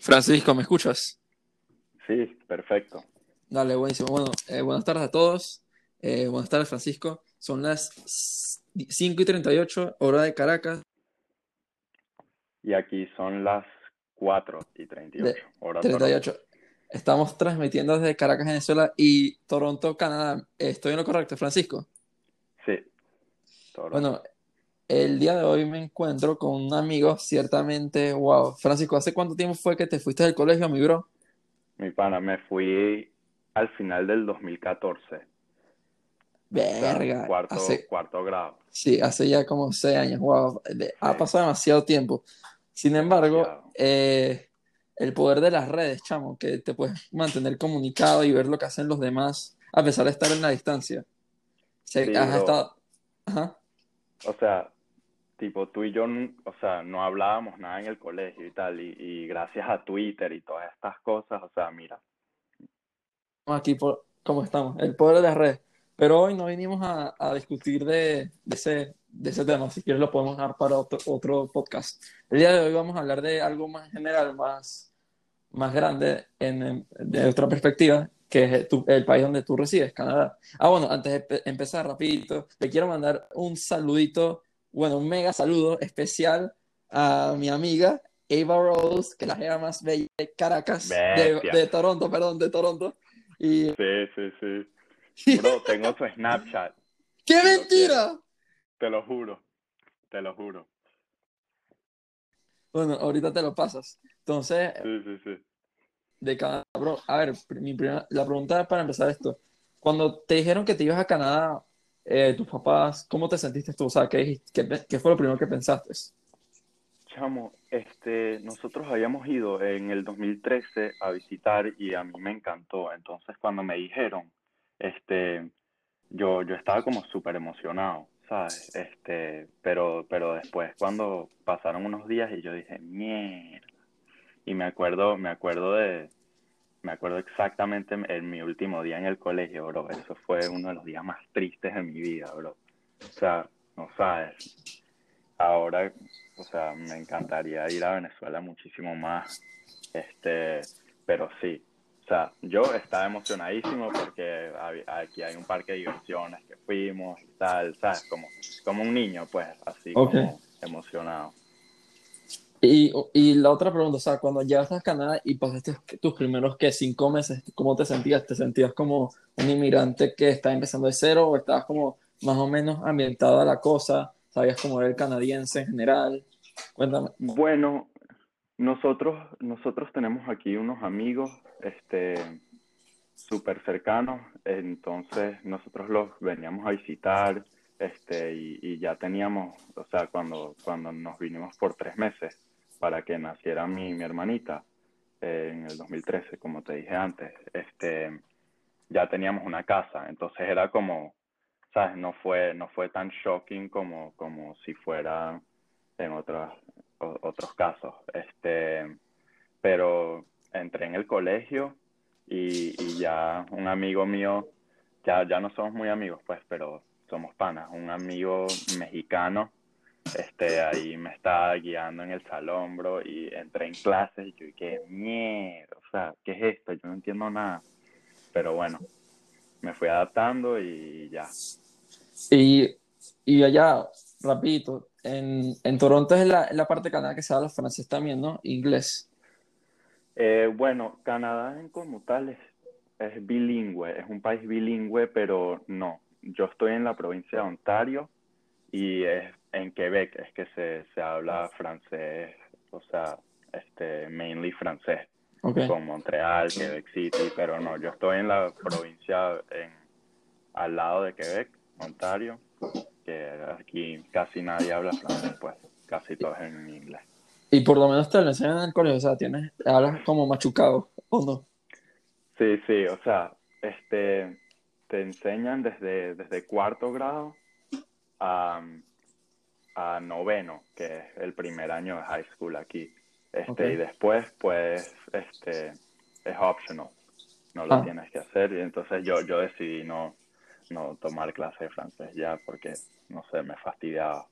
Francisco, ¿me escuchas? Sí, perfecto. Dale, buenísimo. Bueno, eh, buenas tardes a todos. Eh, buenas tardes, Francisco. Son las 5 y 38, hora de Caracas. Y aquí son las 4 y 38, De- hora 38. Estamos transmitiendo desde Caracas, Venezuela y Toronto, Canadá. ¿Estoy en lo correcto, Francisco? Toronto. Sí. Toronto. Bueno, el día de hoy me encuentro con un amigo, ciertamente, wow. Francisco, ¿hace cuánto tiempo fue que te fuiste del colegio, mi bro? Mi pana, me fui al final del 2014. o sea, Verga, cuarto, hace, cuarto grado. sí, hace ya como seis años, wow. De- Ha pasado demasiado tiempo. Sin embargo, eh, el poder de las redes, chamo, que te puedes mantener comunicado y ver lo que hacen los demás, a pesar de estar en la distancia. Se- Sí, has bro. estado, ajá. O sea, tipo, tú y yo, o sea, no hablábamos nada en el colegio y tal, y, y gracias a Twitter y todas estas cosas, o sea, mira, aquí por cómo estamos, el poder de las redes. Pero hoy no vinimos a, a discutir de, de ese, de ese tema, si quieres lo podemos dejar para otro, otro podcast. El día de hoy vamos a hablar de algo más general, más, más grande, en, de otra perspectiva, que es tu- el país donde tú resides, Canadá. Ah, bueno, antes de pe- empezar rapidito, le quiero mandar un saludito, bueno, un mega saludo especial a mi amiga Ava Rose, que es la jeva más bella de Caracas, de, Toronto, perdón, de Toronto. Y sí, sí, sí. Bro, tengo su Snapchat, ¡Qué mentira! te lo juro, te lo juro. Bueno, ahorita te lo pasas. Entonces, Sí, sí, sí. de Canadá, bro, a ver, mi primera, la pregunta para empezar esto. Cuando te dijeron que te ibas a Canadá, eh, tus papás, ¿cómo te sentiste tú? O sea, ¿qué? ¿Qué, qué fue lo primero que pensaste? Chamo, este, nosotros habíamos ido en el 2013 a visitar y a mí me encantó. Entonces, cuando me dijeron, este, yo, yo estaba como súper emocionado, ¿sabes? Este, pero, pero después cuando pasaron unos días y yo dije, mierda. Y me acuerdo, me acuerdo de, me acuerdo exactamente en mi último día en el colegio, bro. Eso fue uno de los días más tristes de mi vida, bro. O sea, no sabes. Ahora, o sea, me encantaría ir a Venezuela muchísimo más. Este, pero sí. O sea, yo estaba emocionadísimo porque aquí hay un parque de diversiones que fuimos y tal, ¿sabes? Como, como un niño, pues, así como emocionado. Y, y la otra pregunta, o sea, cuando llegaste a Canadá y pasaste tus primeros, ¿qué? Cinco meses, ¿cómo te sentías? ¿Te sentías como un inmigrante que está empezando de cero o estabas como más o menos ambientado a la cosa? ¿Sabías cómo era el canadiense en general? Cuéntame. Bueno, nosotros, nosotros tenemos aquí unos amigos, este, súper cercanos, entonces nosotros los veníamos a visitar, este, y, y ya teníamos, o sea, cuando, cuando nos vinimos por tres meses para que naciera mi, mi hermanita, eh, en el 2013, como te dije antes, este, ya teníamos una casa, entonces era como, ¿sabes? No fue, no fue tan shocking como, como si fuera en otras, o- otros casos. Este, pero entré en el colegio y, y ya un amigo mío, ya, ya no somos muy amigos, pues, pero somos panas. Un amigo mexicano, este, ahí me estaba guiando en el salón, bro, y entré en clases y yo dije, mierda, o sea, ¿qué es esto? Yo no entiendo nada. Pero bueno, me fui adaptando y ya. Y, y allá, rapidito, en, en Toronto es la, la parte de Canadá que se habla francés también, ¿no? Inglés. Eh, bueno, Canadá en como tal es, es bilingüe, es un país bilingüe, pero no. Yo estoy en la provincia de Ontario y es en Quebec es que se, se habla francés, o sea, este, mainly francés, Ok. con Montreal, Quebec City, pero no, yo estoy en la provincia en, al lado de Quebec, Ontario, que aquí casi nadie habla francés, pues, casi todo es en inglés. Y por lo menos te lo enseñan en el colegio, o sea, tienes, hablas como machucado, ¿o no? Sí, sí, o sea, este, te enseñan desde, desde cuarto grado a, a noveno, que es el primer año de high school aquí. Este, Ok. y después, pues, este, es optional, no lo Ah. tienes que hacer. Y entonces yo, yo decidí no, no tomar clase de francés ya porque, no sé, me fastidiaba.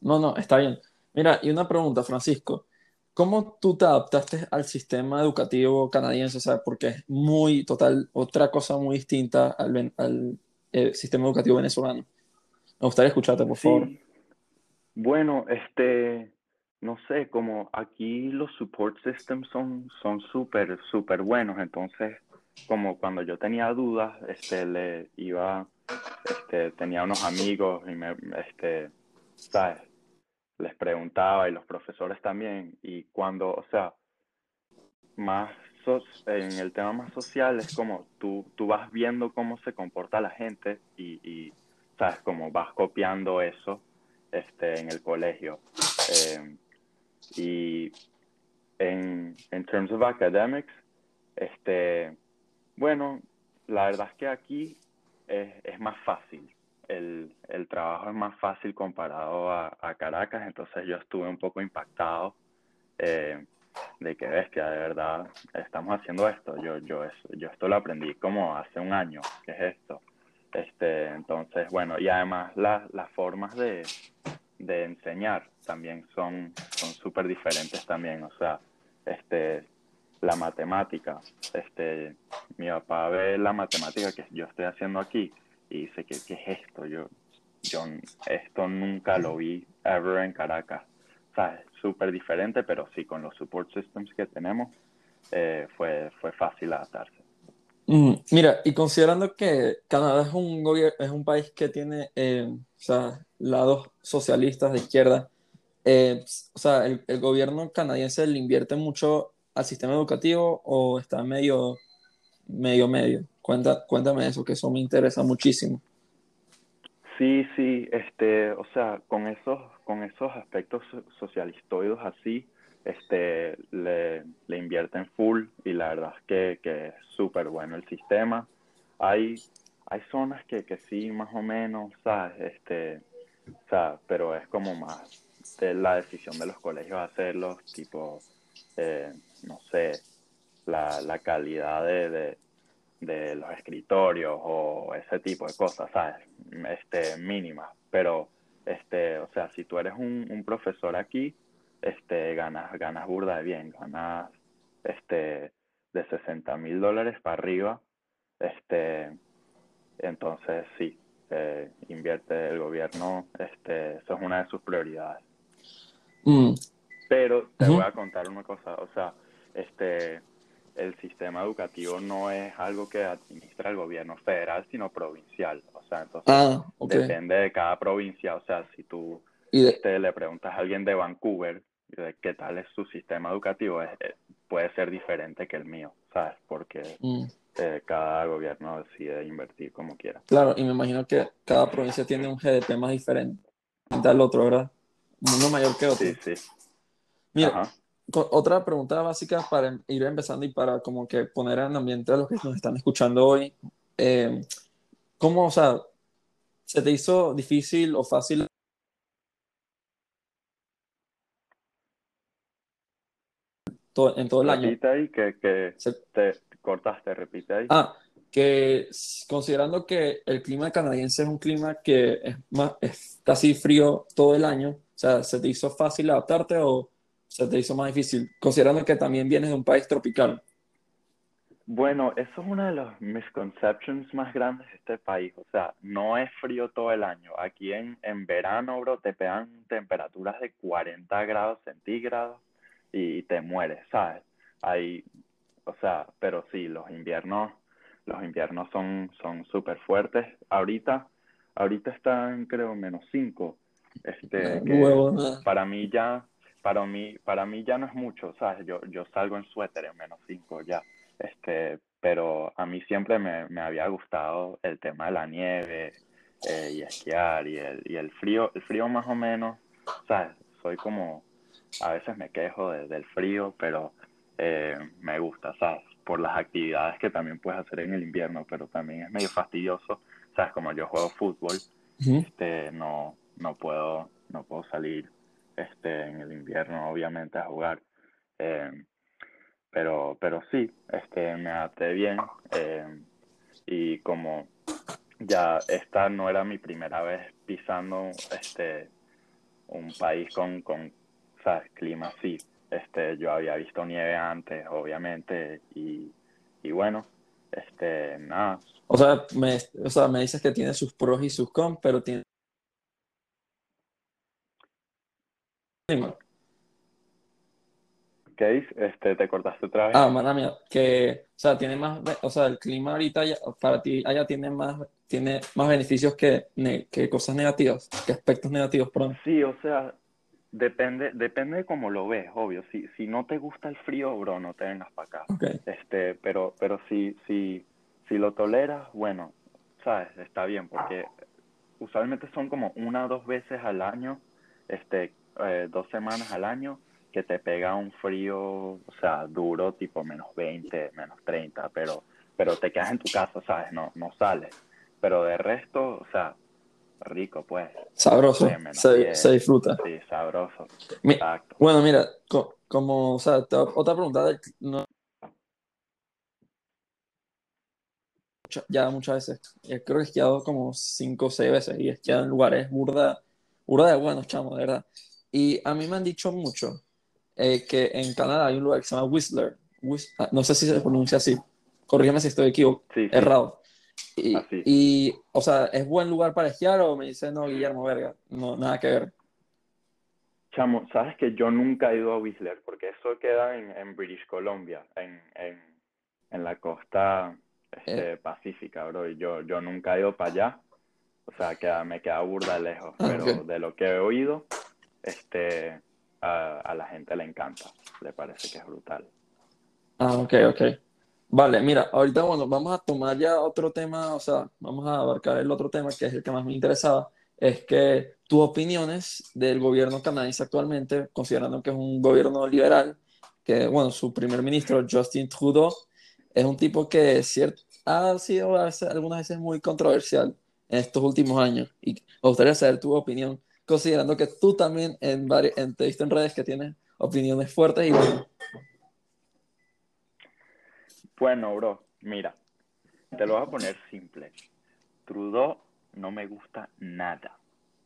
No, no, está bien. Mira, y una pregunta, Francisco. ¿cómo tú te adaptaste al sistema educativo canadiense? O sea, porque es muy total, otra cosa muy distinta al, al, eh, sistema educativo venezolano. Me gustaría escucharte, por favor. Bueno, este, no sé, como aquí los support systems son son súper, buenos, entonces, como cuando yo tenía dudas, este, le iba, este, tenía unos amigos y me, este, ¿sabes? Les preguntaba y los profesores también, y cuando, o sea, más en el tema más social es como tú, tú vas viendo cómo se comporta la gente y, y, sabes, como vas copiando eso este, en el colegio. Eh, y en, en terms of academics, este, bueno, la verdad es que aquí es, es más fácil. El, el trabajo es más fácil comparado a, a Caracas, entonces yo estuve un poco impactado. eh, de que bestia, de verdad, estamos haciendo esto. Yo, yo, yo esto lo aprendí como hace un año, ¿qué es esto? Este, entonces, bueno, y además la- las formas de, de enseñar también son son súper diferentes también, o sea, este, la matemática, este, mi papá ve la matemática que yo estoy haciendo aquí y dice que, ¿qué es esto? Yo, yo esto nunca lo vi ever en Caracas. O sea, es súper diferente, pero sí, con los support systems que tenemos, eh, fue, fue fácil adaptarse. Mm, mira, y considerando que Canadá es un es un país que tiene eh, o sea, lados socialistas de izquierda, eh, o sea, el, el gobierno canadiense le invierte mucho al sistema educativo o está medio, medio, medio. Cuenta, cuéntame eso, que eso me interesa muchísimo. Sí, sí, este, o sea, con esos, con esos aspectos so- socialistoides así, este, le, le invierten full y la verdad es que, que es súper bueno el sistema. Hay, hay zonas que, que sí, más o menos, ¿sabes? Este, sea, pero es como más de la decisión de los colegios hacerlos, tipo, eh, no sé, la, la calidad de, de, de los escritorios o ese tipo de cosas, ¿sabes? Este, mínimas. Pero, este, o sea, si tú eres un, un profesor aquí, este, ganas, ganas burda de bien, ganas, este, de 60 mil dólares para arriba, este, entonces sí, eh, invierte el gobierno, este, eso es una de sus prioridades. Mm, Pero te voy a contar una cosa, o sea, este, el sistema educativo no es algo que administra el gobierno federal, sino provincial. O sea, entonces Ah, ok. depende de cada provincia. O sea, si tú Y de, este, le preguntas a alguien de Vancouver de qué tal es su sistema educativo, es- es- puede ser diferente que el mío, ¿sabes? Porque mm, eh, cada gobierno decide invertir como quiera. claro, y me imagino que cada provincia tiene un GDP más diferente al otro, ¿verdad? Uno mayor que otro. Sí, sí. Mira, Ajá. otra pregunta básica para ir empezando y para como que poner en ambiente a los que nos están escuchando hoy. Eh, ¿cómo, o sea, se te hizo difícil o fácil to- en todo el año? Repite ahí que, que Se- te cortaste, repite ahí. ah, que considerando que el clima canadiense es un clima que es, más, es casi frío todo el año, o sea, ¿se te hizo fácil adaptarte o se te hizo más difícil? Considerando que también vienes de un país tropical. Bueno, eso es una de las misconceptions más grandes de este país. O sea, no es frío todo el año. Aquí en, en verano, bro, te pegan temperaturas de 40 grados centígrados y te mueres, ¿sabes? Hay, o sea, pero sí, los inviernos, los inviernos son, son súper fuertes. Ahorita, ahorita están, creo, menos 5. Este, Ah, que nada. para mí ya, para mí, para mí ya no es mucho, ¿sabes? Yo, yo salgo en suéter en menos 5 ya. Este, pero a mí siempre me, me había gustado el tema de la nieve eh, y esquiar y el, y el frío, el frío más o menos, ¿sabes? Soy como, a veces me quejo de- del frío, pero eh, me gusta, ¿sabes? Por las actividades que también puedes hacer en el invierno, pero también es medio fastidioso, ¿sabes? Como yo juego fútbol, este, no, no puedo, no puedo salir este, en el invierno, obviamente, a jugar. Eh, pero, pero sí, este, me adapté bien eh, y como ya esta no era mi primera vez pisando este, un país con, con ¿sabes? clima así, Este, yo había visto nieve antes, obviamente, y, y bueno, este, nada. O sea, me, o sea, me dices que tiene sus pros y sus cons, pero tiene... ¿Qué dices? Este, te cortaste otra vez. Ah, mala mía, que, o sea, tiene más, o sea, el clima ahorita ya- para ti allá tiene más, tiene más beneficios que, que cosas negativas, que aspectos negativos, perdón. Sí, o sea, depende, depende de cómo lo ves, obvio. Si, si no te gusta el frío, bro, no te vengas para acá. Este, pero, pero si, si, si lo toleras, bueno, sabes, está bien, porque usualmente son como una o dos veces al año, este, eh, dos semanas al año, que te pega un frío, o sea, duro, tipo menos 20, menos 30, pero, pero te quedas en tu casa, ¿sabes? No, no sales. Pero de resto, o sea, rico, pues, sabroso, se, se disfruta. sí, sabroso, Mi- exacto. Bueno, mira, co- como, o sea, te- otra pregunta, del- no- ya muchas veces, eh, creo que he esquiado como cinco o seis veces y he esquiado en lugares burda, burda de buenos, chamo, de verdad. Y a mí me han dicho mucho eh, que en Canadá hay un lugar que se llama Whistler, Whis- ah, no sé si se pronuncia así, corrígeme si estoy equivocado, Sí, sí. errado. Y, Así. y, o sea, ¿es buen lugar para esquiar o me dice, no, Guillermo, verga, no, nada que ver? Chamo, sabes que yo nunca he ido a Whistler porque eso queda en, en British Columbia, en, en, en la costa este, pacífica, bro. Y yo, yo nunca he ido para allá. O sea, me queda burda lejos. Ah, pero ok. de lo que he oído, este, a, a la gente le encanta. Le parece que es brutal. Ah, ok, ok. Vale, mira, ahorita, bueno, vamos a tomar ya otro tema, o sea, vamos a abarcar el otro tema que es el que más me interesaba, es que tus opiniones del gobierno canadiense actualmente, considerando que es un gobierno liberal, que, bueno, su primer ministro, Justin Trudeau, es un tipo que cier- ha sido algunas veces muy controversial en estos últimos años, y me gustaría saber tu opinión, considerando que tú también en varios, en, te he visto en redes que tienes opiniones fuertes y bueno, Bueno, bro, mira, te lo voy a poner simple. Trudeau no me gusta nada.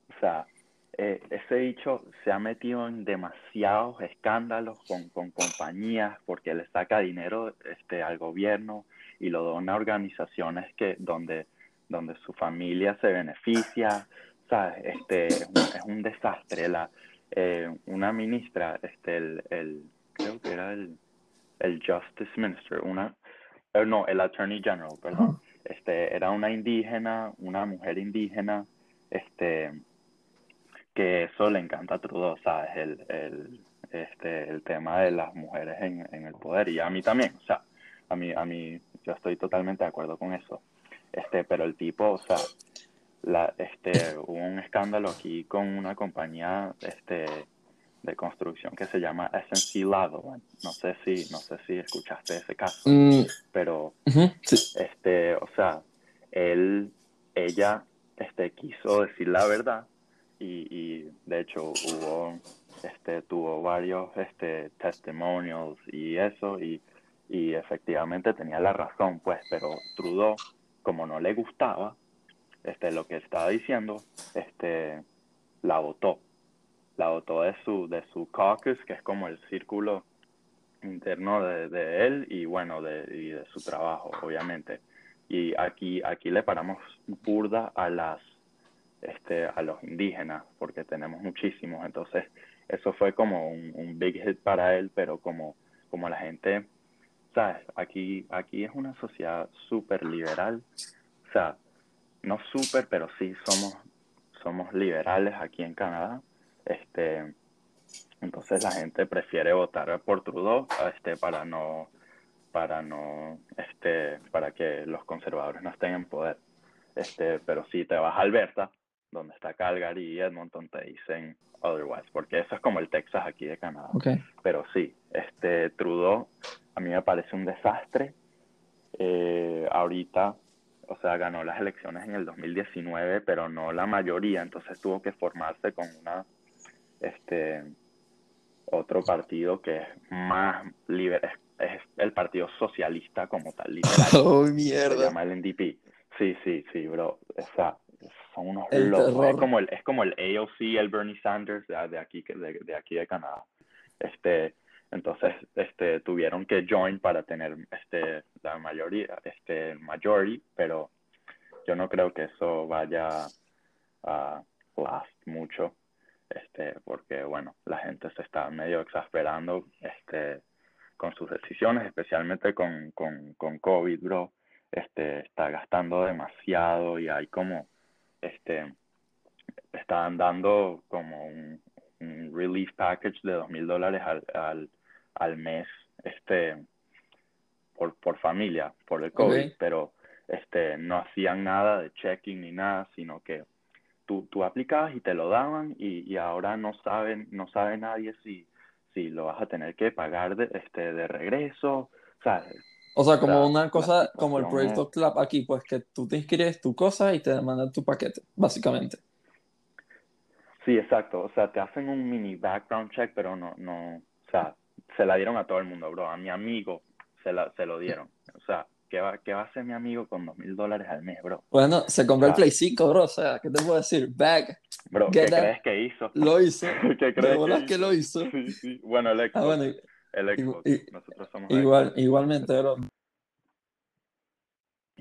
O sea, eh, ese dicho se ha metido en demasiados escándalos con, con compañías porque le saca dinero este, al gobierno y lo dona a organizaciones que, donde, donde su familia se beneficia. ¿Sabes? Este, es un, es un desastre. La, eh, una ministra, este, el, el, creo que era el, el Justice Minister, una, eh, no, el Attorney General, perdón, este, era una indígena, una mujer indígena, este, que eso le encanta a Trudeau, ¿sabes? El, el, este, el tema de las mujeres en, en el poder, y a mí también, o sea, a mí, a mí, yo estoy totalmente de acuerdo con eso, este, pero el tipo, o sea, la, este, hubo un escándalo aquí con una compañía, este, de construcción que se llama SNC Lavalin. No sé si, no sé si escuchaste ese caso, mm, pero sí. este, o sea, él, ella, este, quiso decir la verdad y, y de hecho hubo, este, tuvo varios, este, testimonials y eso y, y efectivamente tenía la razón, pues, pero Trudeau, como no le gustaba, este, lo que estaba diciendo, este, la votó la de su, de caucus, que es como el círculo interno de, de él y bueno, de, y de su trabajo, obviamente. Y aquí, aquí le paramos burda a las, este, a los indígenas, porque tenemos muchísimos. Entonces, eso fue como un, un big hit para él, pero como, como la gente, ¿sabes? Aquí, aquí es una sociedad súper liberal. O sea, no súper, pero sí somos, somos liberales aquí en Canadá. Este, entonces la gente prefiere votar por Trudeau este, para no para no este para que los conservadores no estén en poder. Este pero si te vas a Alberta donde está Calgary y Edmonton te dicen otherwise porque eso es como el Texas aquí de Canadá. Ok. pero sí este Trudeau a mí me parece un desastre. Eh, ahorita o sea ganó las elecciones en el 2019 pero no la mayoría entonces tuvo que formarse con una este otro partido que es más libre, es, es el Partido Socialista como tal, literal. Oh, Se mierda. llama el NDP. Sí, sí, sí, bro. O sea, son unos El locos. Es como el, es como el AOC, el Bernie Sanders de, de aquí, de, de aquí de Canadá. Este, Entonces, este, tuvieron que join para tener este, la mayoría, este, majority, pero yo no creo que eso vaya a last mucho, este, porque bueno, la gente se está medio exasperando, este, con sus decisiones, especialmente con, con, con COVID, bro, este, está gastando demasiado y hay como, este, están dando como un, un relief package de dos mil dólares al, al, al, mes, este, por, por familia, por el COVID, pero este, no hacían nada de checking ni nada, sino que tú, tú aplicabas y te lo daban y, y ahora no saben, no sabe nadie si, si lo vas a tener que pagar de, este, de regreso, ¿sabes? O sea, como una cosa, como el proyecto Club aquí, pues que tú te inscribes tu cosa y te mandan tu paquete, básicamente. Sí, exacto. O sea, te hacen un mini background check, pero no, no, o sea, se la dieron a todo el mundo, bro. A mi amigo se, la, se lo dieron. O sea, ¿qué va, qué va a hacer mi amigo con dos mil dólares al mes, bro? Bueno, se compró el Ah. Play 5, bro. O sea, ¿qué te puedo decir? Bag, Bro, ¿qué crees que hizo? lo hizo. ¿Qué crees que que lo hizo. Sí, sí. Bueno, el Xbox. Ah, bueno, el Xbox. y- Nosotros somos igual, Xbox. igualmente, bro.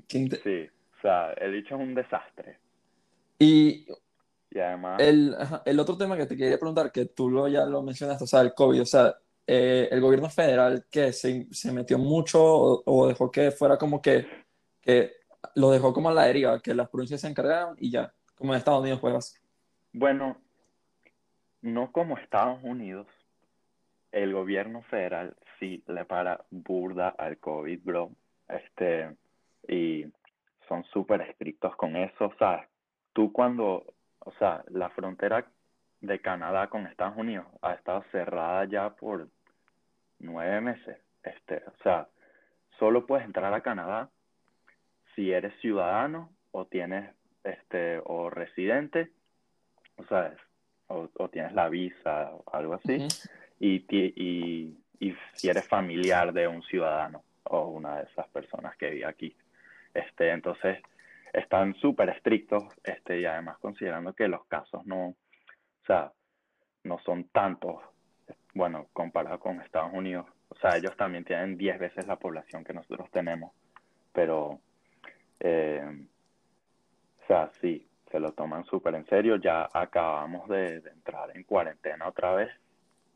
Sí, o sea, el hecho es un desastre. Y Y además, el, el otro tema que te quería preguntar, que tú lo, ya lo mencionaste, o sea, el COVID, o sea, eh, el gobierno federal que se, se metió mucho o, o dejó que fuera como que, que lo dejó como a la deriva, que las provincias se encargaron y ya, como en Estados Unidos, pues. bueno, no como Estados Unidos, el gobierno federal sí le para burda al COVID, bro. Este, y son súper estrictos con eso, ¿sabes? Tú cuando, o sea, la frontera de Canadá con Estados Unidos ha estado cerrada ya por nueve meses. Este, o sea, solo puedes entrar a Canadá si eres ciudadano o tienes, este, o residente, o sea, o, o tienes la visa o algo así y, y, y si eres familiar de un ciudadano o una de esas personas que vive aquí. Este, entonces, están súper estrictos este, y además considerando que los casos no, sea, no son tantos, bueno, comparado con Estados Unidos. O sea, ellos también tienen 10 veces la población que nosotros tenemos, pero, eh, o sea, sí, se lo toman súper en serio. Ya acabamos de, de entrar en cuarentena otra vez,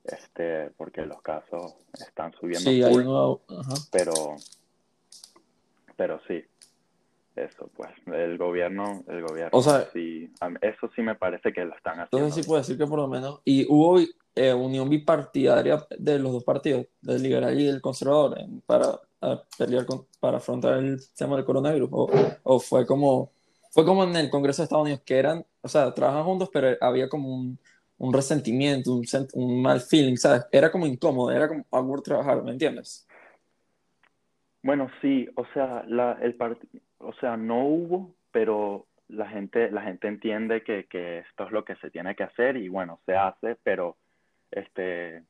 este, porque los casos están subiendo Sí, hay pero, pero sí, eso pues, el gobierno, el gobierno O sea- sí, eso sí me parece que lo están haciendo. Entonces sí puedo decir que por lo menos, y hubo eh, unión bipartidaria de los dos partidos, del liberal y del conservador, para pelear con, para afrontar el tema del coronavirus, o, o fue como, fue como en el Congreso de Estados Unidos, que eran, o sea, trabajan juntos, pero había como un, un resentimiento, un, un mal feeling, ¿sabes? Era como incómodo, era como awkward trabajar, ¿me entiendes? Bueno, sí, o sea, la, el part- o sea, no hubo, pero la gente, la gente entiende que, que esto es lo que se tiene que hacer y bueno, se hace, pero este,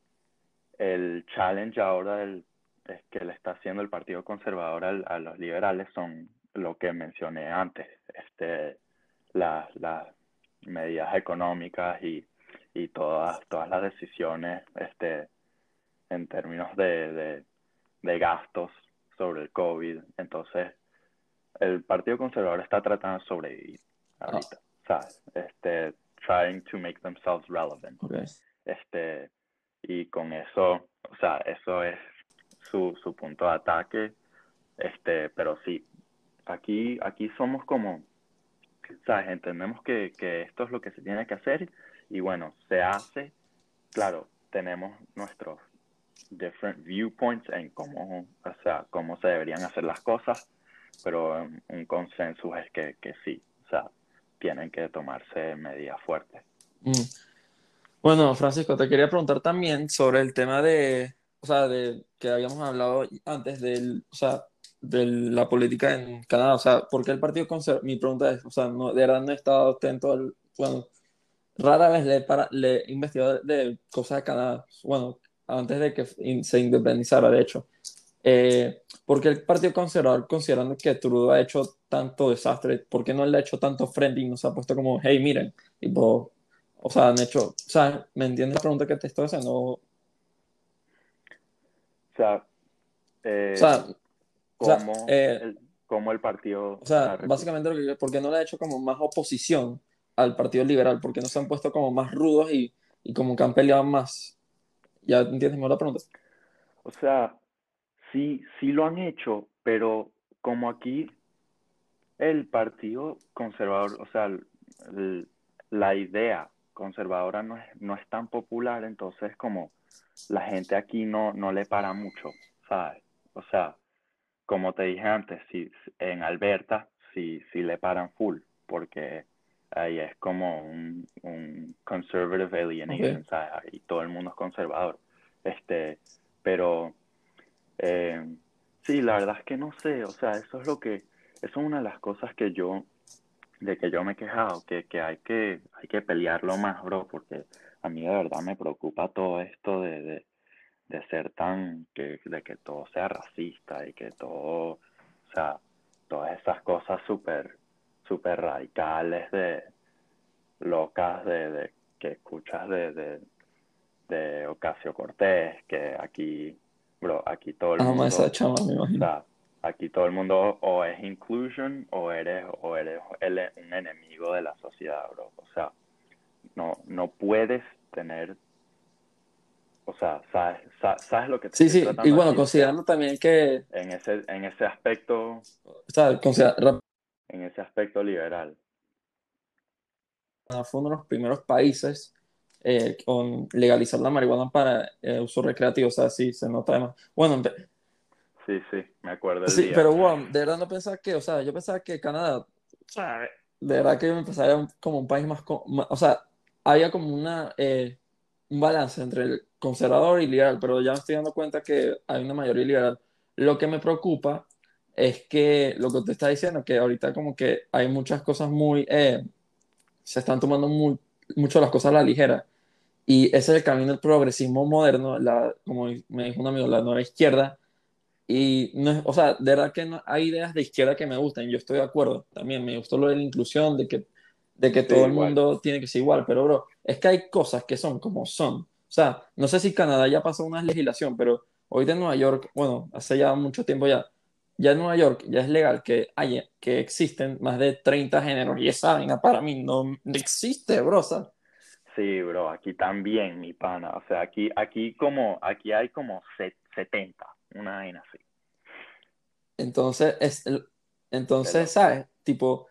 el challenge ahora del, es que le está haciendo el Partido Conservador al- a los liberales son lo que mencioné antes, este, las, las medidas económicas y, y todas, todas las decisiones, este, en términos de, de, de gastos sobre el COVID. Entonces, el Partido Conservador está tratando de sobrevivir ahorita, ¿sabes? Este, trying to make themselves relevant. Ok. Este, y con eso, o sea, eso es su, su punto de ataque. Este, pero sí, aquí, aquí somos como, ¿sabes? Entendemos que, que esto es lo que se tiene que hacer y bueno, se hace. Claro, tenemos nuestros different viewpoints en cómo, o sea, cómo se deberían hacer las cosas, pero um, un consenso es que, que sí, o sea, tienen que tomarse medidas fuertes. Mm. Bueno, Francisco, te quería preguntar también sobre el tema de, o sea, de que habíamos hablado antes del, o sea, de la política en Canadá, o sea, ¿por qué el Partido Conservador? Mi pregunta es, o sea, no, de verdad no he estado atento al, bueno, rara vez le, para, le he investigado de cosas de Canadá, bueno, antes de que se independizara, de hecho. Eh, ¿por qué el Partido Conservador, considerando que Trudeau ha hecho tanto desastre, por qué no le ha hecho tanto frente y no se ha puesto como, hey, miren, tipo, o sea, han hecho, o sea, ¿me entiendes la pregunta que te estoy haciendo? O sea, eh, O sea, o sea, cómo, eh, el, cómo el partido... o sea, básicamente lo que, porque no le ha hecho como más oposición al Partido Liberal, porque no se han puesto como más rudos y, y como que han peleado más. ¿Ya entiendes la pregunta? O sea, sí, sí lo han hecho, pero como aquí el partido conservador, o sea, la idea conservadora no es, no es tan popular, entonces como la gente aquí no, no le para mucho, ¿sabes? O sea, como te dije antes, si, en Alberta sí le paran full, porque ahí es como un, un conservative alienation, Ok. ¿sabes? Ahí todo el mundo es conservador. Este, pero eh, sí, la verdad es que no sé, o sea, eso es lo que, eso es una de las cosas que yo, de que yo me he quejado, que, que hay que, hay que pelearlo más, bro, porque a mí de verdad me preocupa todo esto de, de, de ser tan, que, de que todo sea racista y que todo, o sea, todas esas cosas súper, súper radicales de, locas de, de que escuchas de, de, de Ocasio Cortés, que aquí, bro, aquí todo el Ah, más esa mundo, chama, me o imagino. sea, aquí todo el mundo o es inclusion o eres, o eres un enemigo de la sociedad, bro. O sea, no, no puedes tener, o sea, sabes, sa- sabes lo que te Sí, sí, y bueno, considerando también que, en ese, en ese aspecto, o sea, considera- en ese aspecto liberal. fue uno de los primeros países eh, con legalizar la marihuana para eh, uso recreativo, o sea, sí, se nota además. Bueno, Sí, sí, me acuerdo el sí, día. pero bueno, de verdad no pensaba que, o sea, yo pensaba que Canadá, o sea, de verdad que yo me pensaba como un país más, o sea, había como una, eh, un balance entre el conservador y liberal, pero ya me estoy dando cuenta que hay una mayoría liberal. Lo que me preocupa es que lo que te está diciendo, que ahorita como que hay muchas cosas muy, eh, se están tomando muy, mucho las cosas a la ligera. Y ese es el camino del progresismo moderno, la, como me dijo un amigo, la nueva izquierda. Y no es, o sea, de verdad que no, hay ideas de izquierda que me gustan, yo estoy de acuerdo. También me gustó lo de la inclusión, de que, de que Sí, todo el mundo tiene que ser igual, pero bro, es que hay cosas que son como son. O sea, no sé si Canadá ya pasó una legislación, pero hoy de Nueva York, bueno, hace ya mucho tiempo ya, ya en Nueva York ya es legal que, haya, que existen más de 30 géneros y esa vaina para mí no, existe, bro. Sea, Sí, bro, aquí también, mi pana. O sea, aquí, aquí como, aquí hay como se- 70, una vaina así. Entonces, es el- entonces, ¿sabes? Tipo, o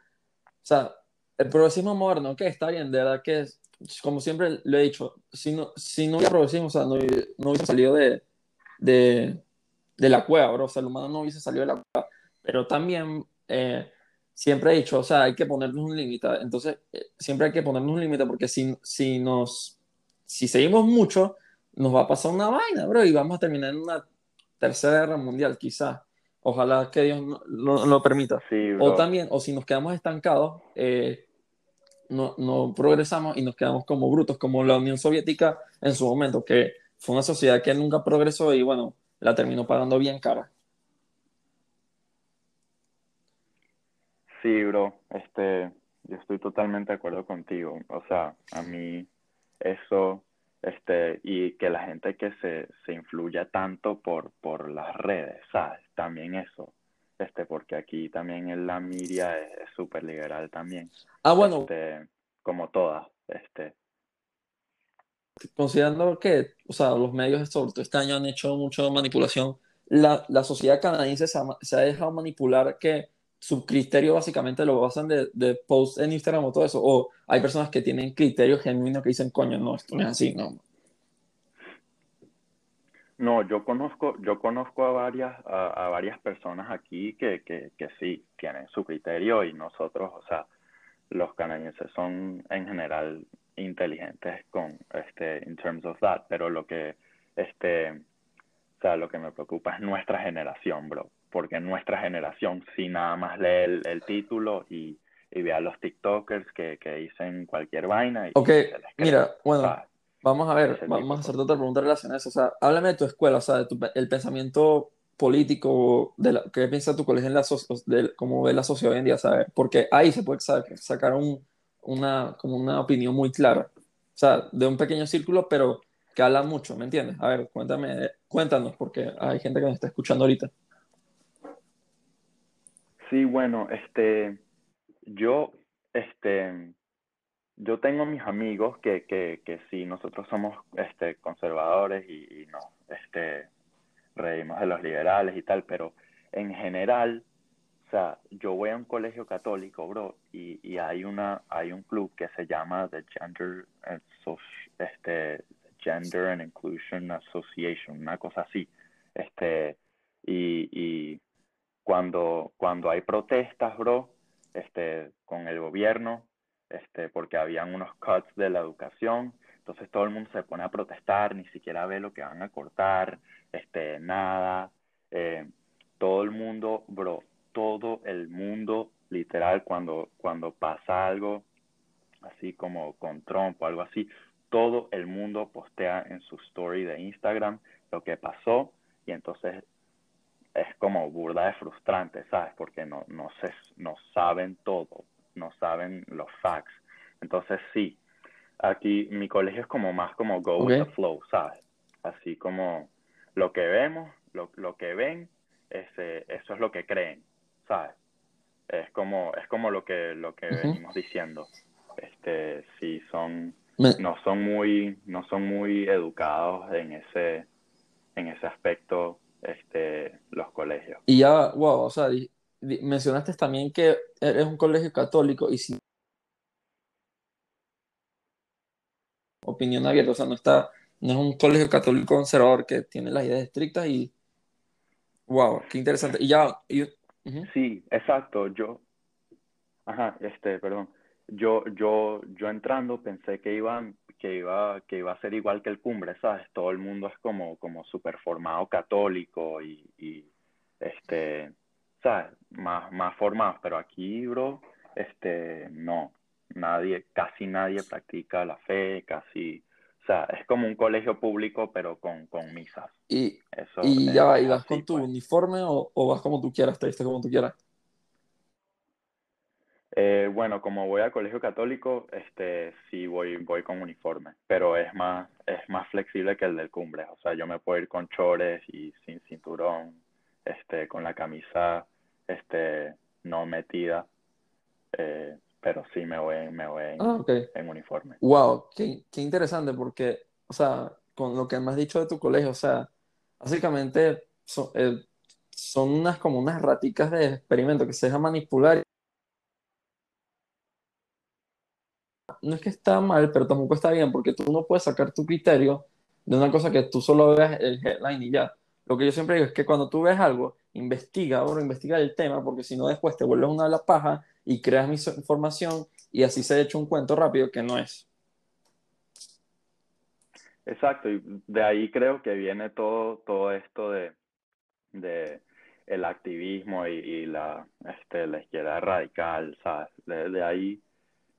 sea, el progresismo moderno, que está bien, de verdad que es, como siempre lo he dicho, si no, si no hubiera progresismo, o sea, no, no hubiese salido de, de, de la cueva, bro, o sea, el humano no hubiese salido de la cueva, pero también eh, siempre he dicho, o sea, hay que ponernos un límite, entonces, eh, siempre hay que ponernos un límite porque si, si nos, si seguimos mucho, nos va a pasar una vaina, bro, y vamos a terminar en una tercera guerra mundial, quizás. Ojalá que Dios no, no- lo permita. sí, O también, o si nos quedamos estancados, eh, no, no progresamos y nos quedamos como brutos, como la Unión Soviética en su momento, que fue una sociedad que nunca progresó y bueno, la terminó pagando bien cara. Sí, bro. Este, yo estoy totalmente de acuerdo contigo. O sea, a mí eso, este, y que la gente que se, se influya tanto por, por las redes, ¿sabes? También eso. Este, porque aquí también en la es es súper liberal también. Ah, bueno, Este, como todas. Este, considerando que, o sea, los medios sobre todo este año han hecho mucha manipulación, la, la sociedad canadiense se ha, dejado manipular que su criterio básicamente lo basan de, de posts en Instagram o todo eso, o hay personas que tienen criterio genuino que dicen, coño, no, esto no es así, no. No, yo conozco, yo conozco a varias, a varias personas aquí que, que, que sí tienen su criterio y nosotros, o sea, los canadienses son en general inteligentes con este, in terms of that, pero lo que, este, o sea, lo que me preocupa es nuestra generación, bro, porque nuestra generación sí nada más lee el, el título y, y ve a los TikTokers que, que dicen cualquier vaina y Ok, mira, bueno, ¿sabes? vamos a ver, vamos a hacerte otra pregunta relacionada a eso. O sea, háblame de tu escuela, o sea, de tu, el pensamiento político, de la, ¿qué piensa tu colegio en la so- de cómo ve la sociedad hoy en día, ¿sabes? Porque ahí se puede sa- sacar un, una, como una opinión muy clara. O sea, de un pequeño círculo, pero que habla mucho, ¿me entiendes? A ver, cuéntame, cuéntanos, porque hay gente que nos está escuchando ahorita. Sí, bueno, este, yo, este, yo tengo mis amigos que, que, que sí, nosotros somos, este, conservadores y, y no, este, reímos de los liberales y tal, pero en general, o sea, yo voy a un colegio católico, bro, y, y hay una, hay un club que se llama The Gender, and Soci- este, Gender and Inclusion Association, una cosa así, este, y, y cuando, cuando hay protestas, bro, este, con el gobierno, este, porque habían unos cuts de la educación, entonces todo el mundo se pone a protestar, ni siquiera ve lo que van a cortar, este, nada, eh, todo el mundo, bro, todo el mundo, literal, cuando, cuando pasa algo así como con Trump o algo así, todo el mundo postea en su story de Instagram lo que pasó y entonces es como burda de frustrante, ¿sabes? Porque no, no, se, no saben todo, no saben los facts. Entonces sí, aquí mi colegio es como más como go with the flow, ¿sabes? Así como lo que vemos, lo, lo que ven, ese, eso es lo que creen, ¿sabes? Es como, es como lo que, lo que venimos diciendo. Este, sí, son, Me- no son muy, no son muy educados en ese, en ese aspecto, este, los colegios. y ya, wow, o sea, di- di- mencionaste también que eres un colegio católico y sin opinión abierta, o sea, no está, no es un colegio católico conservador que tiene las ideas estrictas y, wow, qué interesante. Y ya, y, Sí, exacto. Yo, ajá, este, perdón. Yo, yo, yo entrando pensé que iban, que iba, que iba a ser igual que el Cumbre, ¿sabes? Todo el mundo es como, como súper formado católico y, y, este, ¿sabes? Más, más. Pero aquí, bro, este, no. Nadie, casi nadie practica la fe, casi, o sea, es como un colegio público, pero con, con misas. Y, Eso y ya va, ¿y vas con tu pues. uniforme o, o vas como tú quieras, te vistes como tú quieras? Eh, bueno, como voy al colegio católico, este, sí voy, voy con uniforme, pero es más, es más flexible que el del Cumbre. O sea, yo me puedo ir con chores y sin cinturón, este, con la camisa, este, no metida, eh, pero sí me voy, me voy en, Ah, ok. en uniforme. Wow, qué, qué interesante porque, o sea, con lo que me has dicho de tu colegio, o sea, básicamente son, eh, son unas como unas raticas de experimento que se dejan manipular. No es que está mal, pero tampoco está bien porque tú no puedes sacar tu criterio de una cosa que tú solo veas el headline y ya. Lo que yo siempre digo es que cuando tú ves algo, investiga, bro, investiga el tema porque si no después te vuelves una la paja y creas misinformación y así se ha hecho un cuento rápido que no es. Exacto, y de ahí creo que viene todo, todo esto de, de el activismo y, y la, este, la izquierda radical, ¿sabes? De, de ahí,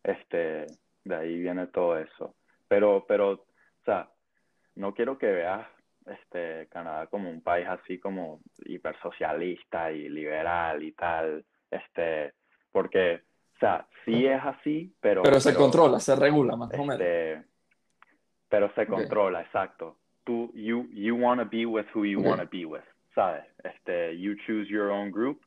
este, de ahí viene todo eso. Pero, pero, o sea, no quiero que veas este Canadá como un país así como hipersocialista y liberal y tal, este, porque, o sea, sí es así, pero, Pero se pero, controla, se regula más o menos. este, pero se controla, exacto. Tú, you, you want to be with who you Ok. want to be with, ¿sabes? Este, you choose your own group,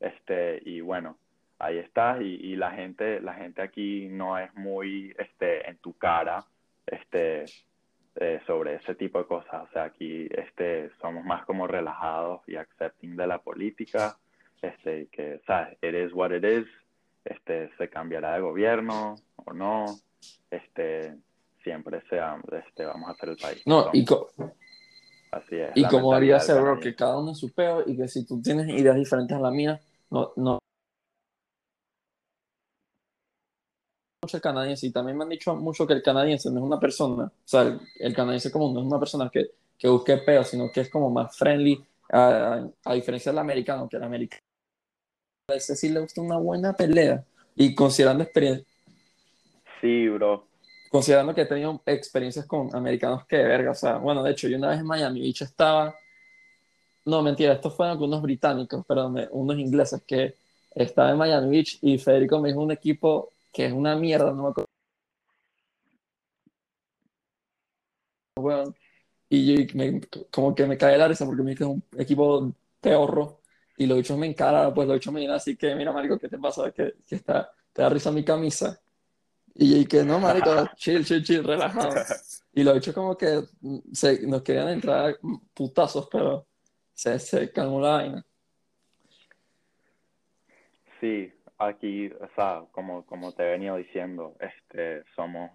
este, y bueno, ahí estás, y, y la gente, la gente aquí no es muy, este, en tu cara, este, eh, sobre ese tipo de cosas. O sea, aquí, este, somos más como relajados y accepting de la política, este, que, ¿sabes? It is what it is, este, se cambiará de gobierno o no, este, siempre sea, este, vamos a hacer el país. No, y, co- así es. y como haría bro, canadiense. que cada uno en su peo y que si tú tienes ideas diferentes a la mía, no, no. Mucho canadiense, y también me han dicho mucho que el canadiense no es una persona, o sea, el, el canadiense común no es una persona que, que busque peo, sino que es como más friendly, a, a diferencia del americano, que el americano a ese sí le gusta una buena pelea. Y considerando experiencia, Sí, bro. considerando que he tenido experiencias con americanos que de verga, o sea, bueno, de hecho, yo una vez en Miami Beach estaba, no, mentira, estos fueron algunos británicos, perdón, unos ingleses que estaba en Miami Beach y Federico me dijo un equipo que es una mierda, no me acuerdo weón. Y yo me- como que me cae la risa porque me dice un equipo peorro y los bichos me encaran, pues los bichos me vienen así que, mira, marico, ¿qué te pasa? Que, que está, te da risa mi camisa. Y yo que no, marico, chill, chill, chill, relajado. Y los bichos como que se, nos querían entrar putazos, pero se, se calmó la vaina. Sí, aquí, o sea, como, como te he venido diciendo, este, somos,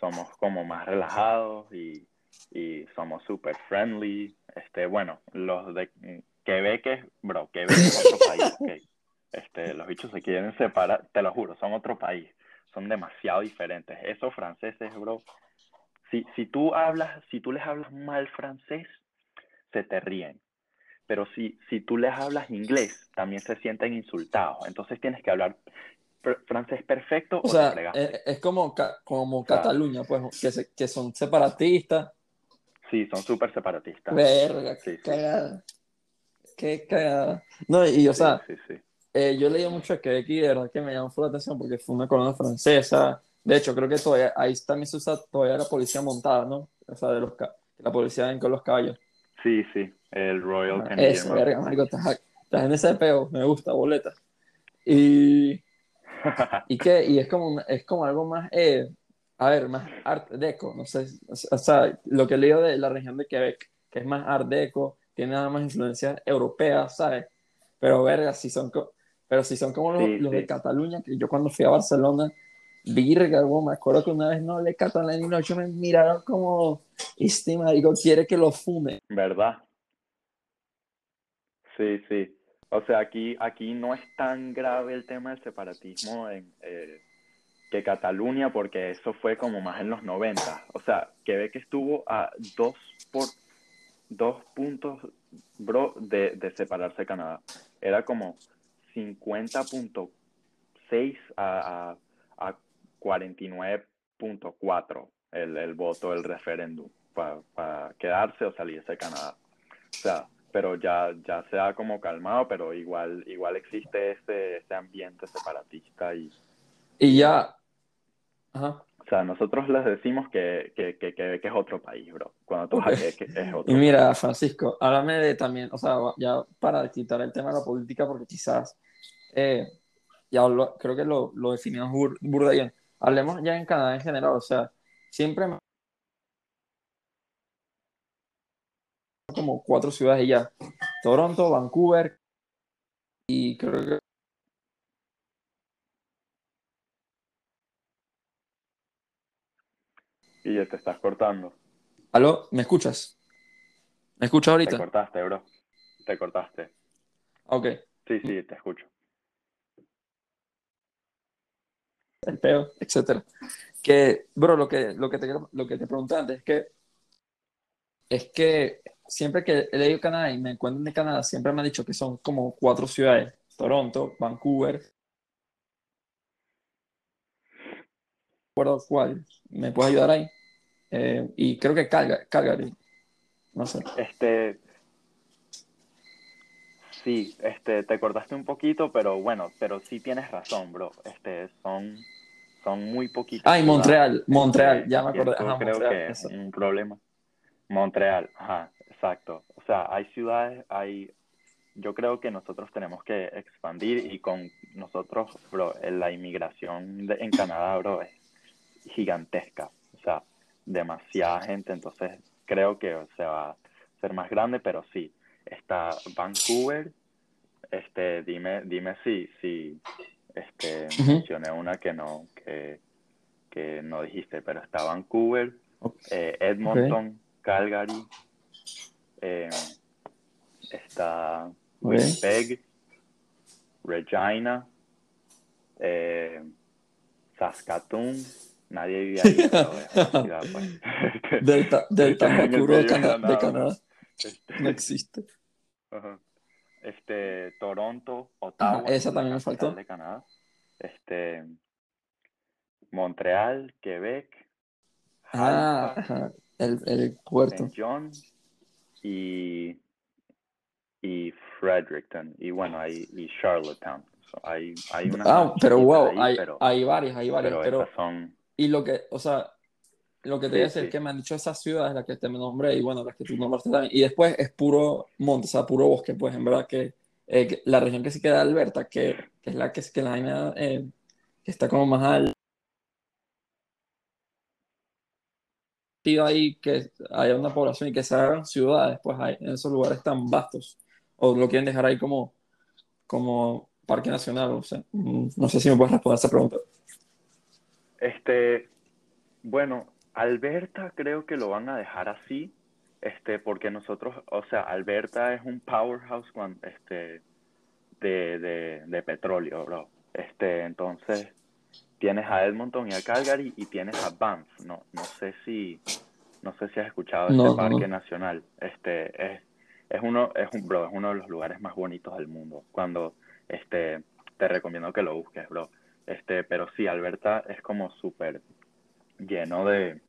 somos como más relajados y, y somos súper friendly. Este, bueno, los de Quebec es, bro, Quebec es otro país, ok. Este, los bichos se quieren separar, te lo juro, son otro país, son demasiado diferentes. Esos franceses, bro, si, si tú hablas, si tú les hablas mal francés, se te ríen. Pero si, si tú les hablas inglés, también se sienten insultados. Entonces tienes que hablar francés perfecto o, O sea, fregaste. es, es como, como Cataluña, pues, que, se- que son separatistas. Sí, son súper separatistas. Verga, sí. Qué cagada. No, y o Sí, sea, sí, sí. eh, yo leí mucho de Quebec y de verdad que me llamó la atención porque fue una colonia francesa. De hecho, creo que todavía, ahí también se usa todavía la policía montada, ¿no? O sea, de los, la policía con los caballos. Sí, sí, el Royal Ah, Canadian Eso, verga, marico, estás, estás en ese peo, me gusta, boleta. Y, y qué, y es como, es como algo más, eh, a ver, más art deco, no sé, o sea, lo que leo de la región de Quebec, que es más art deco, tiene nada más influencias europeas, ¿sabes? Pero verga, si son, pero si son como los, Sí, los sí. de Cataluña, que yo cuando fui a Barcelona, virga, güey, me acuerdo que una vez no hablé catalán y no, ellos me miraron como, este marico quiere que lo fume. ¿Verdad? Sí, sí. O sea, aquí, aquí no es tan grave el tema del separatismo en, eh, que Cataluña, porque eso fue como más en los 90. O sea, Quebec estuvo a dos por dos puntos, bro, de, de separarse Canadá. Era como 50.6 a, a, a 49.4 el, el voto del referéndum para quedarse o salirse Canadá. O sea, pero ya, ya se ha como calmado, pero igual, igual existe ese, ese ambiente separatista y, Y ya, ajá. O sea, nosotros les decimos que, que, que, que, es otro país, bro. Cuando tú es otro Y mira, Francisco, háblame de también, o sea, ya para quitar el tema de la política, porque quizás, eh, ya lo- creo que lo, lo definimos bur- burda bien. Hablemos ya en Canadá en general, o sea, siempre me- como cuatro ciudades y ya. Toronto, Vancouver y creo que... Y ya te estás cortando. ¿Aló? ¿Me escuchas? ¿Me escuchas Te ahorita? cortaste, bro. Te cortaste. Ok, Sí, sí, te escucho. el peo, etcétera. Que, bro, lo que, lo que te, quiero- lo que te pregunté antes es que, es que siempre que he leído Canadá y me encuentro de Canadá, siempre me han dicho que son como cuatro ciudades, Toronto, Vancouver, no recuerdo cuál, ¿me puedes ayudar ahí? Eh, y creo que Calgary, Calgary, no sé. Este, sí, este, te cortaste un poquito, pero bueno, pero sí tienes razón, bro. Este, son, son muy poquitas. Ah, y. Montreal, Montreal, Este, ya me acordé. Ajá, creo Montreal, que eso. es un problema. Montreal, ajá, exacto. O sea, hay ciudades, hay, yo creo que nosotros tenemos que expandir y con nosotros, bro, la inmigración de- en Canadá, bro, es gigantesca. O sea, demasiada gente, entonces creo que se va a ser más grande, pero sí, está Vancouver, este, dime, dime si, si, este, mencioné una que no, que, que no dijiste, pero está Vancouver, eh, Edmonton, Calgary, eh, está Winnipeg, Regina, eh, Saskatoon, nadie vive ahí, una ciudad, pues. Del, ta- del Este, de, medio de Cana- la de nada, Canadá, Este, no existe. Este, Toronto, Ottawa, Ajá, esa también me faltó. de Canadá. Este, Montreal, Quebec, Ah, Halifax, ajá, el, el puerto. St. John y, y Fredericton. Y bueno, hay, y Charlottetown. So, hay, hay unas Ah, pero wow, ahí, hay, pero, hay varias, hay varias, pero pero, estas son... y lo que, o sea, lo que te voy a decir es que me han dicho esas ciudades, las que te nombré, y bueno, las que tú nombraste también. Y después es puro monte, o sea, puro bosque, pues en verdad que, eh, la región que sí queda Alberta, que, que es la que, que la eh, que está como más al ahí que haya una población y que se hagan ciudades, pues hay en esos lugares tan vastos, o lo quieren dejar ahí como, como parque nacional, o sea, mm, no sé si me puedes responder esa pregunta. Este, bueno, Alberta creo que lo van a dejar así, este, porque nosotros, o sea, Alberta es un powerhouse cuan- este, de, de, de petróleo, bro. Este, entonces tienes a Edmonton y a Calgary y tienes a Banff. No, no sé si, no sé si has escuchado No, este parque no. nacional. Este, es, es uno, es un, bro, es uno de los lugares más bonitos del mundo. Cuando, este, te recomiendo que lo busques, bro. Este, pero sí, Alberta es como súper lleno de,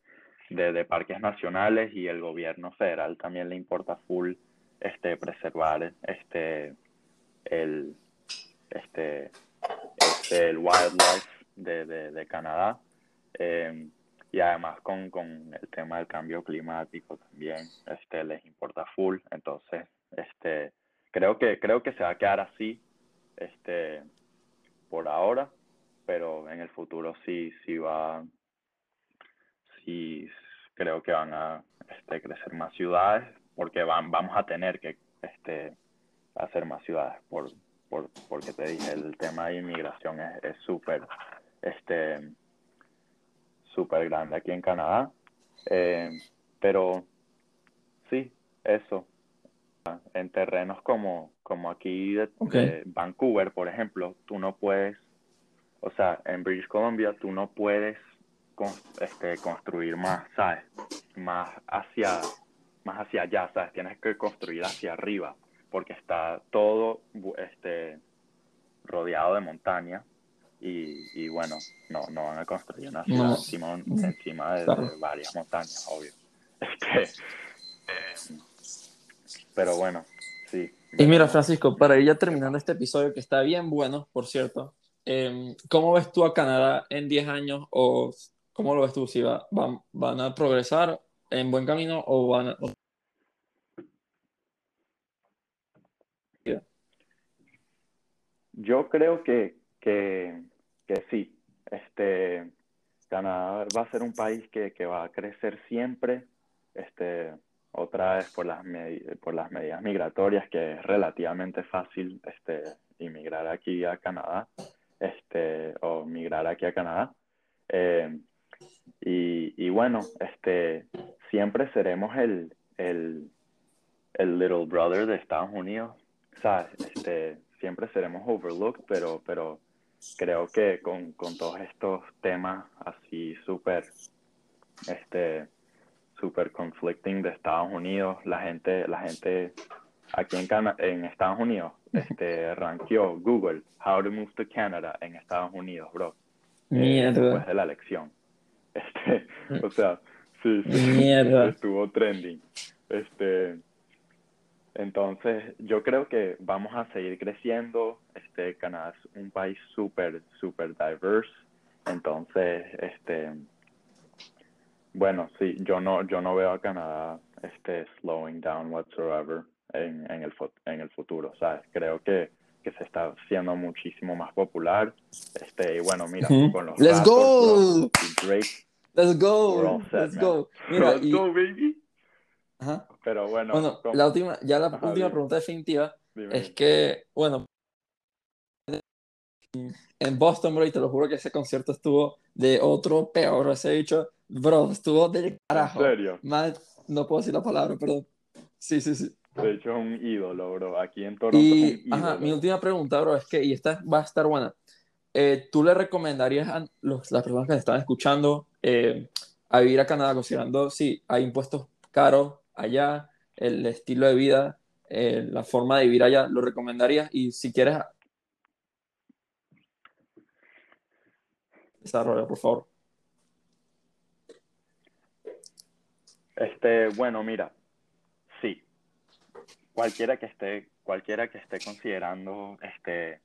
de, parques nacionales y el gobierno federal también le importa full este preservar este el este, este el wildlife de, de, Canadá eh, y además con, con el tema del cambio climático también este les importa full. Entonces este creo que creo que se va a quedar así este por ahora pero en el futuro sí sí va sí creo que van a este, crecer más ciudades porque van, vamos a tener que este, hacer más ciudades por, por, porque te dije el tema de inmigración es es súper este súper grande aquí en Canadá. Eh, pero sí eso. En terrenos como como aquí de, de Vancouver por ejemplo tú no puedes o sea en British Columbia tú no puedes con- este, construir más, ¿sabes? Más hacia, más hacia allá, ¿sabes? Tienes que construir hacia arriba, porque está todo este, rodeado de montaña y, y bueno, no, no van a construir una ciudad No. encima, encima de, Claro. de varias montañas, obvio. Este, eh, pero bueno, sí. Y mira, Francisco, para ir ya terminando este episodio, que está bien bueno, por cierto, eh, ¿cómo ves tú a Canadá en 10 años o cómo lo ves tú? ¿Si va- van, van a progresar en buen camino o van a... Yo creo que, que, que sí. Este, Canadá va a ser un país que, que va a crecer siempre. Este, otra vez por las, medi- por las medidas migratorias, que es relativamente fácil este, inmigrar aquí a Canadá, este, o migrar aquí a Canadá. Eh, y, y bueno, este, siempre seremos el, el, el little brother de Estados Unidos, ¿sabes? Este, siempre seremos overlooked, pero, pero creo que con, con todos estos temas así súper, este, súper conflicting de Estados Unidos, la gente, la gente aquí en, Cana en Estados Unidos, este, rankeó Google How to Move to Canada en Estados Unidos, bro, eh, Mierda. después de la elección. Este, o sea, sí, sí, Mierda. estuvo trending. Este, entonces, yo creo que vamos a seguir creciendo. Este, Canadá es un país súper, súper diverse. Entonces, este, bueno, sí, yo no, yo no veo a Canadá, este, slowing down whatsoever en, en el, en el futuro, ¿sabes? Creo que, que se está haciendo muchísimo más popular. Este, y bueno, mira, Ujú. con los Let's go. Drake, Let's go, set, let's man. go. Mira, Let's y, go, baby. ajá. Pero bueno, Bueno, la última, ya la Ajá, última dime. pregunta definitiva Dime, es que, bueno, en Boston, bro, y te lo juro que ese concierto estuvo de otro peor, ese dicho, bro, estuvo del ¿En carajo. serio? Mal, no puedo decir la palabra, perdón. Sí, sí, sí. De hecho, es un ídolo, bro. Aquí en Toronto es Y, ajá, mi última pregunta, bro, es que, y esta va a estar buena, eh, ¿tú le recomendarías a los- las personas que te están escuchando eh, a vivir a Canadá considerando si hay impuestos caros allá, el estilo de vida, eh, la forma de vivir allá, ¿lo recomendarías? Y si quieres, desarrolla, por favor. Este, bueno, mira. Cualquiera que esté, cualquiera que esté considerando este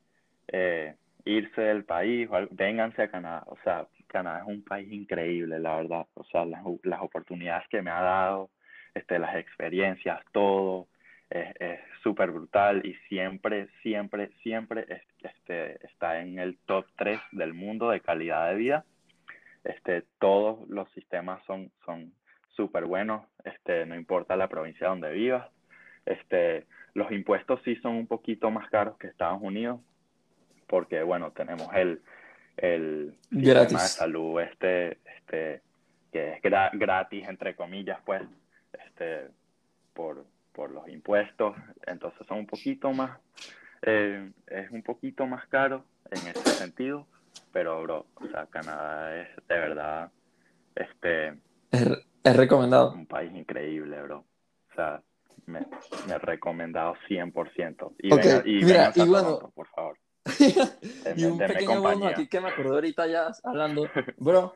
eh, irse del país, o vénganse a Canadá. O sea, Canadá es un país increíble, la verdad. O sea, las, las oportunidades que me ha dado, este, las experiencias, todo, es súper brutal y siempre, siempre, siempre este, está en el top 3 del mundo de calidad de vida. Este, todos los sistemas son son súper buenos, este, no importa la provincia donde vivas. Este, los impuestos sí son un poquito más caros que Estados Unidos, porque bueno, tenemos el, el sistema de salud este, este, que es gratis, entre comillas, pues, este, por, por los impuestos, entonces son un poquito más, eh, es un poquito más caro en ese sentido, pero bro, o sea, Canadá es de verdad, este... Es, recomendado. Un país increíble, bro. O sea, me, me he recomendado 100%. Y, okay, y mira, y bueno, por favor. y un pequeño bono aquí que me acordé ahorita ya hablando, bro,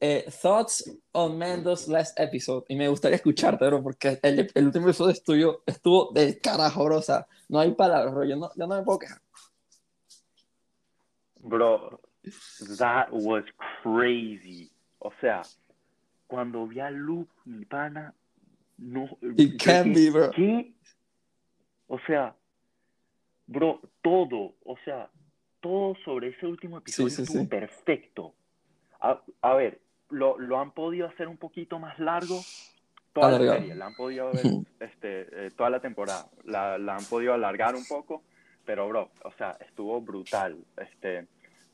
eh, thoughts on Mendo's last episode. Y me gustaría escucharte, bro, porque el, el último episodio estuvo, estuvo del carajo, bro. O sea, no hay palabras, bro. Yo no, yo no me puedo quejar. Bro, that was crazy. O sea, cuando vi a Luke, mi pana, no. It can be, bro. ¿Qué? O sea, bro, todo, o sea, todo sobre ese último episodio estuvo perfecto a, ver, lo, lo, han podido hacer un poquito más largo toda la serie, la han podido ver este, eh, toda la temporada, la, la, han podido alargar un poco, pero bro, o sea, estuvo brutal, este,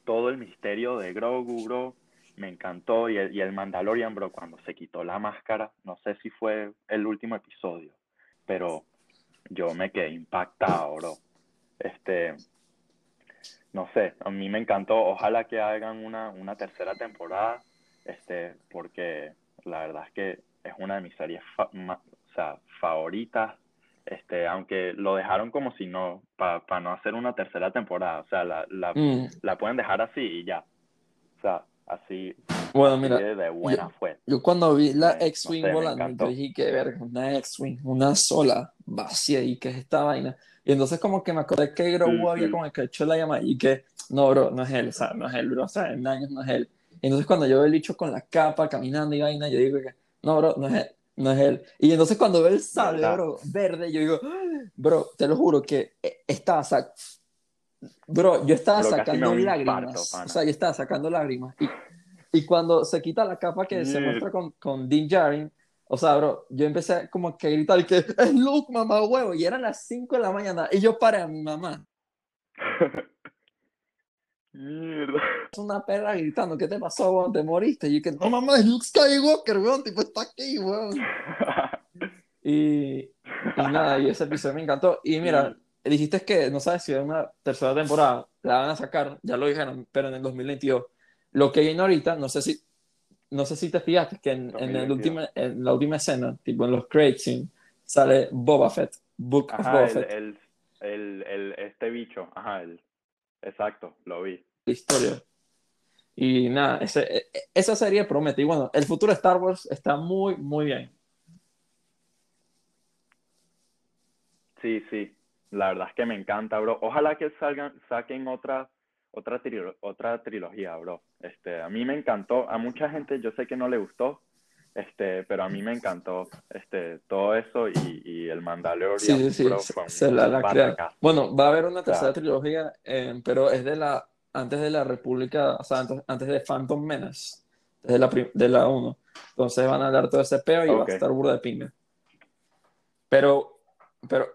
todo el misterio de Grogu, bro, me encantó, y el, y el Mandalorian, bro, cuando se quitó la máscara, no sé si fue el último episodio, pero yo me quedé impactado, bro, este, no sé, a mí me encantó. Ojalá que hagan una, una tercera temporada, este, porque la verdad es que es una de mis series o sea, favoritas. Este, aunque lo dejaron como si no, para no hacer una tercera temporada. O sea, la, la, mm. la, pueden dejar así y ya. O sea, así. Bueno, mira. De buena yo, fue. Yo cuando vi la X-Wing volando, yo dije que ver, una X-Wing, una sola, vacía, y que es esta vaina. Y entonces como que me acordé que Grogu había como que hecho la llama y que, no, bro, no es él, o sea, no es él, bro, o sea, en años no es él. Y entonces cuando yo veo el bicho con la capa caminando y vaina, yo digo que, no, bro, no es él, no es él. Y entonces cuando veo el sable, bro, verde, yo digo, bro, te lo juro que eh, estaba, sac... bro, yo estaba sacando lágrimas, o sea, yo estaba sacando lágrimas. Y, y cuando se quita la capa que se muestra con, con Din Djarin, o sea, bro, yo empecé como que a gritar que es Luke, mamá huevo, y eran las 5 de la mañana y yo paré a mi mamá. Mierda. Es una perra gritando, ¿qué te pasó, weón? ¿Te moriste? Y yo que, no, mamá, es Luke Skywalker, weón, tipo, está aquí, weón. y, y nada, y ese episodio me encantó. Y mira, dijiste que no sabes si hay una tercera temporada, la van a sacar, ya lo dijeron, pero en el 2022. Lo que viene ahorita, no sé si no sé si te fijaste que en, en, el última, en la última escena, tipo en los crates, sale Boba Fett, Book of Boba Fett. El, el, el, este bicho, ajá, el, exacto, lo vi. La historia. Y nada, ese, e, e, esa serie promete. Y bueno, el futuro de Star Wars está muy, muy bien. Sí, sí. La verdad es que me encanta, bro. Ojalá que salgan, saquen otra otra, otra trilogía, bro. Este, a mí me encantó, a mucha gente yo sé que no le gustó, este, pero a mí me encantó este, todo eso y, y el Mandalorian, sí, sí, bro, se, la, la Bueno, va a haber una tercera trilogía, eh, pero es de la, antes de la República, o sea, antes, antes de Phantom Menace, desde la, de la 1. Entonces van a dar todo ese peo y va a estar burda de pinga. Pero, pero...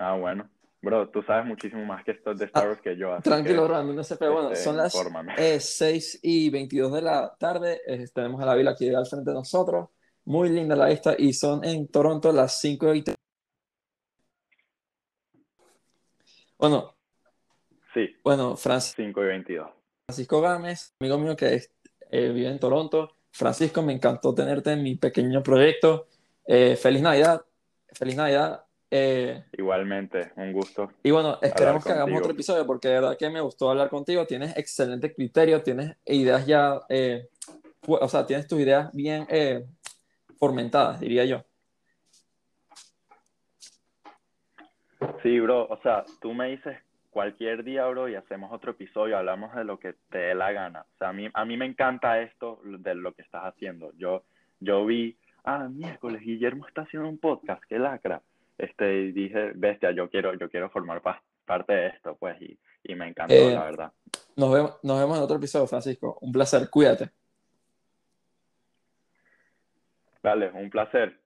Ah, bueno. Bro, tú sabes muchísimo más que esto de Star Wars que yo. Tranquilo, Brandon, no sé, pero bueno, este, son las 6 eh, y 22 de la tarde. Eh, tenemos a la vila aquí al frente de nosotros. Muy linda la vista y son en Toronto las 5 y Bueno. Sí. Bueno, Francisco. 5 y 22. Francisco Gámez, amigo mío que eh, vive en Toronto. Francisco, me encantó tenerte en mi pequeño proyecto. feliz Navidad. Feliz Navidad eh, Igualmente, un gusto. Y bueno, esperemos que hagamos otro episodio porque de verdad que me gustó hablar contigo. Tienes excelente criterio, tienes ideas ya, eh, o sea, tienes tus ideas bien eh, fomentadas, diría yo. Sí, bro, o sea, tú me dices cualquier día, bro, y hacemos otro episodio, hablamos de lo que te dé la gana. O sea, a mí, a mí me encanta esto de lo que estás haciendo. Yo, yo vi, ah, miércoles, Guillermo está haciendo un podcast, qué lacra. Este, y dije, bestia, yo quiero, yo quiero formar parte de esto, pues, y, y me encantó, Eh, la verdad. Nos vemos, nos vemos en otro episodio, Francisco. Un placer, cuídate. Dale, un placer.